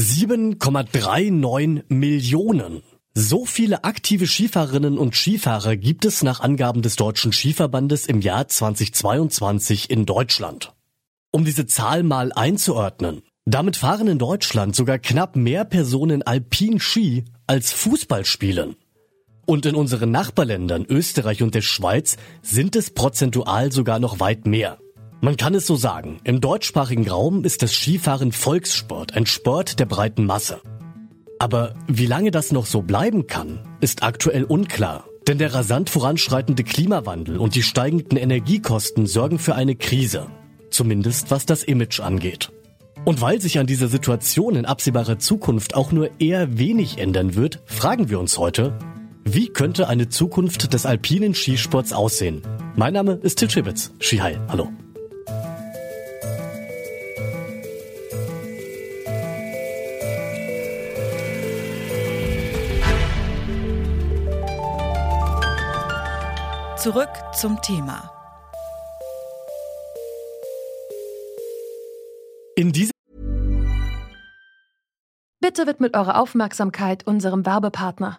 7,39 Millionen. So viele aktive Skifahrerinnen und Skifahrer gibt es nach Angaben des Deutschen Skiverbandes im Jahr 2022 in Deutschland. Um diese Zahl mal einzuordnen. Damit fahren in Deutschland sogar knapp mehr Personen Alpin-Ski als Fußball spielen. Und in unseren Nachbarländern Österreich und der Schweiz sind es prozentual sogar noch weit mehr. Man kann es so sagen, im deutschsprachigen Raum ist das Skifahren Volkssport, ein Sport der breiten Masse. Aber wie lange das noch so bleiben kann, ist aktuell unklar. Denn der rasant voranschreitende Klimawandel und die steigenden Energiekosten sorgen für eine Krise. Zumindest was das Image angeht. Und weil sich an dieser Situation in absehbarer Zukunft auch nur eher wenig ändern wird, fragen wir uns heute, wie könnte eine Zukunft des alpinen Skisports aussehen? Mein Name ist Til Schibitz. Skihai, hallo. Zurück zum Thema. In dieser Bitte widmet eure Aufmerksamkeit unserem Werbepartner.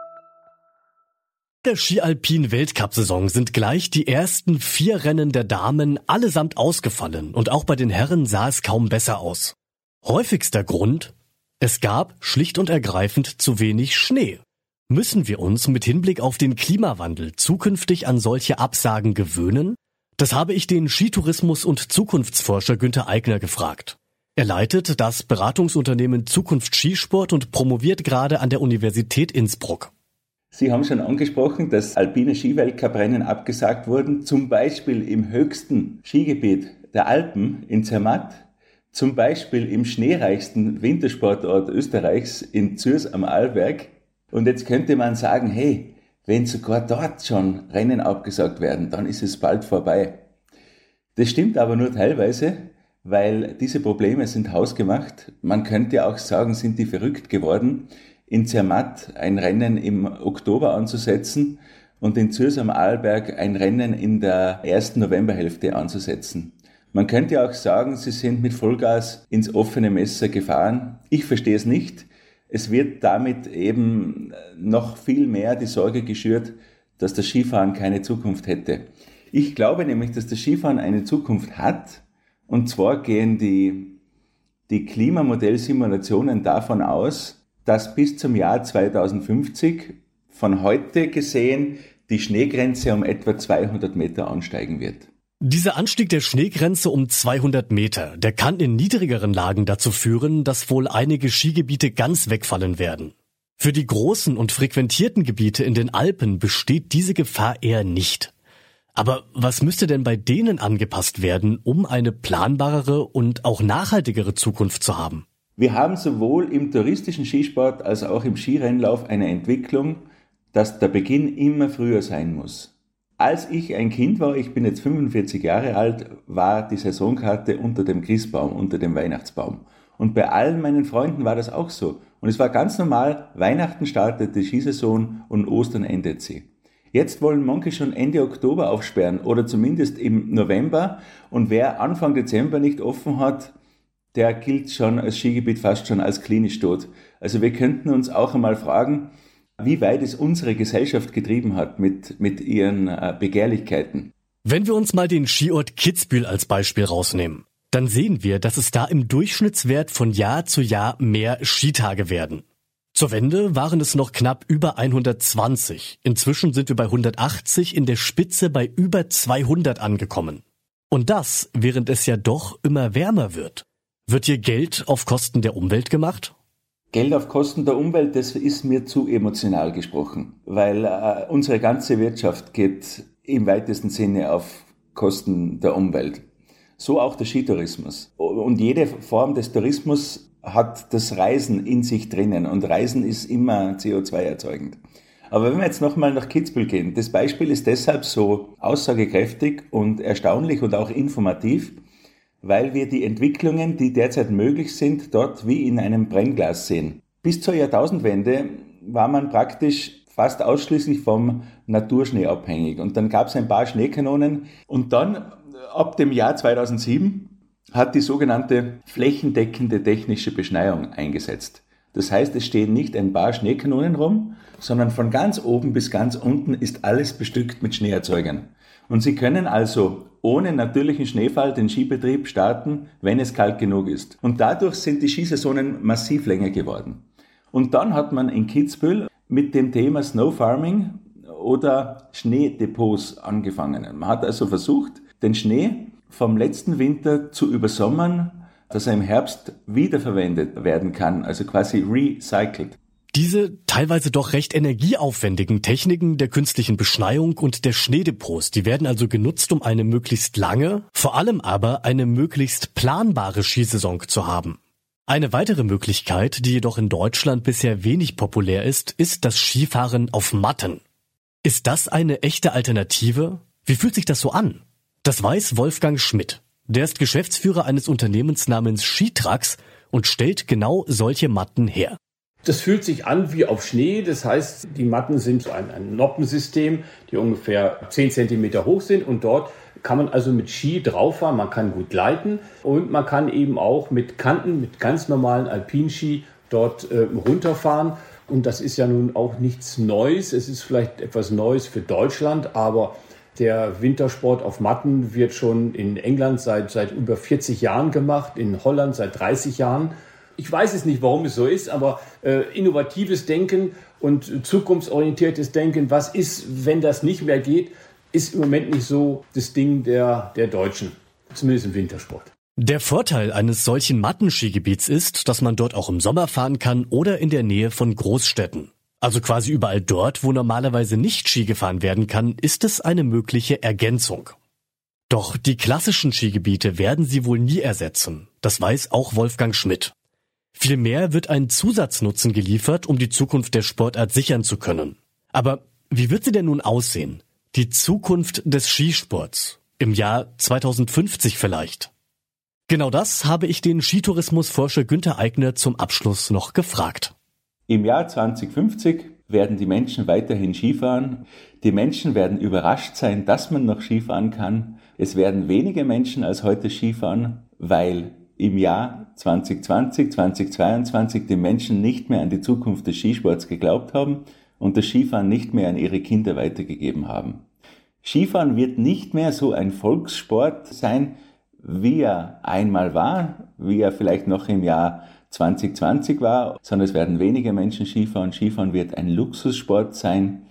der Ski-Alpin-Weltcup-Saison sind gleich die ersten vier Rennen der Damen allesamt ausgefallen und auch bei den Herren sah es kaum besser aus. Häufigster Grund? Es gab schlicht und ergreifend zu wenig Schnee. Müssen wir uns mit Hinblick auf den Klimawandel zukünftig an solche Absagen gewöhnen? Das habe ich den Skitourismus- und Zukunftsforscher Günther Eigner gefragt. Er leitet das Beratungsunternehmen Zukunft Skisport und promoviert gerade an der Universität Innsbruck. Sie haben schon angesprochen, dass alpine Skiweltcuprennen abgesagt wurden, zum Beispiel im höchsten Skigebiet der Alpen in Zermatt, zum Beispiel im schneereichsten Wintersportort Österreichs in Zürs am Arlberg. Und jetzt könnte man sagen, hey, wenn sogar dort schon Rennen abgesagt werden, dann ist es bald vorbei. Das stimmt aber nur teilweise, weil diese Probleme sind hausgemacht. Man könnte auch sagen, sind die verrückt geworden in Zermatt ein Rennen im Oktober anzusetzen und in Zürs am Arlberg ein Rennen in der ersten Novemberhälfte anzusetzen. Man könnte auch sagen, sie sind mit Vollgas ins offene Messer gefahren. Ich verstehe es nicht. Es wird damit eben noch viel mehr die Sorge geschürt, dass das Skifahren keine Zukunft hätte. Ich glaube nämlich, dass das Skifahren eine Zukunft hat. Und zwar gehen die, die Klimamodellsimulationen davon aus, dass bis zum Jahr 2050 von heute gesehen die Schneegrenze um etwa 200 Meter ansteigen wird. Dieser Anstieg der Schneegrenze um 200 Meter, der kann in niedrigeren Lagen dazu führen, dass wohl einige Skigebiete ganz wegfallen werden. Für die großen und frequentierten Gebiete in den Alpen besteht diese Gefahr eher nicht. Aber was müsste denn bei denen angepasst werden, um eine planbarere und auch nachhaltigere Zukunft zu haben? Wir haben sowohl im touristischen Skisport als auch im Skirennlauf eine Entwicklung, dass der Beginn immer früher sein muss. Als ich ein Kind war, ich bin jetzt 45 Jahre alt, war die Saisonkarte unter dem Christbaum, unter dem Weihnachtsbaum. Und bei allen meinen Freunden war das auch so. Und es war ganz normal, Weihnachten startet die Skisaison und Ostern endet sie. Jetzt wollen manche schon Ende Oktober aufsperren oder zumindest im November. Und wer Anfang Dezember nicht offen hat, der gilt schon als Skigebiet fast schon als klinisch tot. Also wir könnten uns auch einmal fragen, wie weit es unsere Gesellschaft getrieben hat mit, mit ihren äh, Begehrlichkeiten. Wenn wir uns mal den Skiort Kitzbühel als Beispiel rausnehmen, dann sehen wir, dass es da im Durchschnittswert von Jahr zu Jahr mehr Skitage werden. Zur Wende waren es noch knapp über 120. Inzwischen sind wir bei 180, in der Spitze bei über 200 angekommen. Und das, während es ja doch immer wärmer wird. Wird hier Geld auf Kosten der Umwelt gemacht? Geld auf Kosten der Umwelt, das ist mir zu emotional gesprochen, weil äh, unsere ganze Wirtschaft geht im weitesten Sinne auf Kosten der Umwelt. So auch der Skitourismus. Und jede Form des Tourismus hat das Reisen in sich drinnen und Reisen ist immer CO2 erzeugend. Aber wenn wir jetzt nochmal nach Kitzbühel gehen, das Beispiel ist deshalb so aussagekräftig und erstaunlich und auch informativ, weil wir die Entwicklungen, die derzeit möglich sind, dort wie in einem Brennglas sehen. Bis zur Jahrtausendwende war man praktisch fast ausschließlich vom Naturschnee abhängig. Und dann gab es ein paar Schneekanonen. Und dann, ab dem Jahr 2007, hat die sogenannte flächendeckende technische Beschneiung eingesetzt. Das heißt, es stehen nicht ein paar Schneekanonen rum, sondern von ganz oben bis ganz unten ist alles bestückt mit Schneeerzeugern. Und Sie können also ohne natürlichen Schneefall den Skibetrieb starten, wenn es kalt genug ist. Und dadurch sind die Skisaisonen massiv länger geworden. Und dann hat man in Kitzbühel mit dem Thema Snow Farming oder Schneedepots angefangen. Man hat also versucht, den Schnee vom letzten Winter zu übersommern, dass er im Herbst wiederverwendet werden kann, also quasi recycelt. Diese teilweise doch recht energieaufwendigen Techniken der künstlichen Beschneiung und der Schneedepots, die werden also genutzt, um eine möglichst lange, vor allem aber eine möglichst planbare Skisaison zu haben. Eine weitere Möglichkeit, die jedoch in Deutschland bisher wenig populär ist, ist das Skifahren auf Matten. Ist das eine echte Alternative? Wie fühlt sich das so an? Das weiß Wolfgang Schmidt. Der ist Geschäftsführer eines Unternehmens namens Skitrax und stellt genau solche Matten her. Das fühlt sich an wie auf Schnee. Das heißt, die Matten sind so ein, ein Noppensystem, die ungefähr 10 Zentimeter hoch sind und dort kann man also mit Ski drauf fahren, man kann gut leiten und man kann eben auch mit Kanten, mit ganz normalen Alpinski dort äh, runterfahren. Und das ist ja nun auch nichts Neues. Es ist vielleicht etwas Neues für Deutschland, aber der Wintersport auf Matten wird schon in England seit, seit über 40 Jahren gemacht, in Holland seit 30 Jahren. Ich weiß es nicht, warum es so ist, aber äh, innovatives Denken und zukunftsorientiertes Denken, was ist, wenn das nicht mehr geht, ist im Moment nicht so das Ding der, der Deutschen, zumindest im Wintersport. Der Vorteil eines solchen Mattenskigebiets ist, dass man dort auch im Sommer fahren kann oder in der Nähe von Großstädten. Also quasi überall dort, wo normalerweise nicht Ski gefahren werden kann, ist es eine mögliche Ergänzung. Doch die klassischen Skigebiete werden sie wohl nie ersetzen. Das weiß auch Wolfgang Schmidt. Vielmehr wird ein Zusatznutzen geliefert, um die Zukunft der Sportart sichern zu können. Aber wie wird sie denn nun aussehen? Die Zukunft des Skisports. Im Jahr 2050 vielleicht. Genau das habe ich den Skitourismusforscher Günther Eigner zum Abschluss noch gefragt. Im Jahr 2050 werden die Menschen weiterhin Skifahren. Die Menschen werden überrascht sein, dass man noch Skifahren kann. Es werden weniger Menschen als heute Skifahren, weil im Jahr 2020, 2022 die Menschen nicht mehr an die Zukunft des Skisports geglaubt haben und das Skifahren nicht mehr an ihre Kinder weitergegeben haben. Skifahren wird nicht mehr so ein Volkssport sein, wie er einmal war, wie er vielleicht noch im Jahr 2020 war, sondern es werden weniger Menschen Skifahren. Skifahren wird ein Luxussport sein.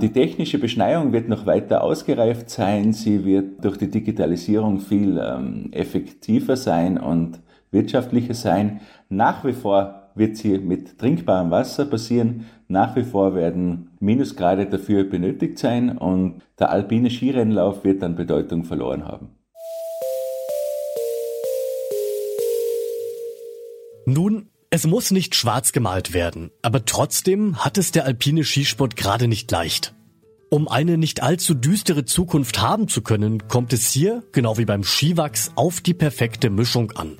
Die technische Beschneiung wird noch weiter ausgereift sein. Sie wird durch die Digitalisierung viel ähm, effektiver sein und wirtschaftlicher sein. Nach wie vor wird sie mit trinkbarem Wasser passieren. Nach wie vor werden Minusgrade dafür benötigt sein und der alpine Skirennlauf wird dann Bedeutung verloren haben. Nun, es muss nicht schwarz gemalt werden, aber trotzdem hat es der alpine Skisport gerade nicht leicht. Um eine nicht allzu düstere Zukunft haben zu können, kommt es hier, genau wie beim Skiwachs, auf die perfekte Mischung an.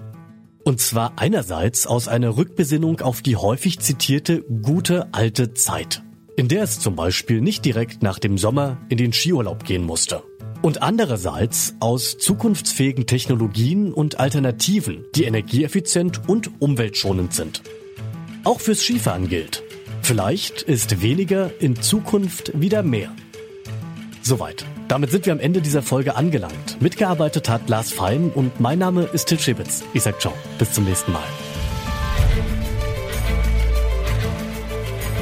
Und zwar einerseits aus einer Rückbesinnung auf die häufig zitierte gute alte Zeit, in der es zum Beispiel nicht direkt nach dem Sommer in den Skiurlaub gehen musste und andererseits aus zukunftsfähigen Technologien und Alternativen, die energieeffizient und umweltschonend sind. Auch fürs Skifahren gilt. Vielleicht ist weniger in Zukunft wieder mehr. Soweit. Damit sind wir am Ende dieser Folge angelangt. Mitgearbeitet hat Lars Fein und mein Name ist Til Schibitz. Ich sag ciao. Bis zum nächsten Mal.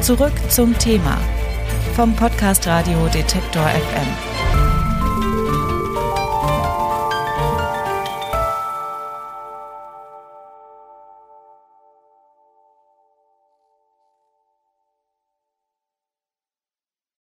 Zurück zum Thema vom Podcast Radio Detektor FM.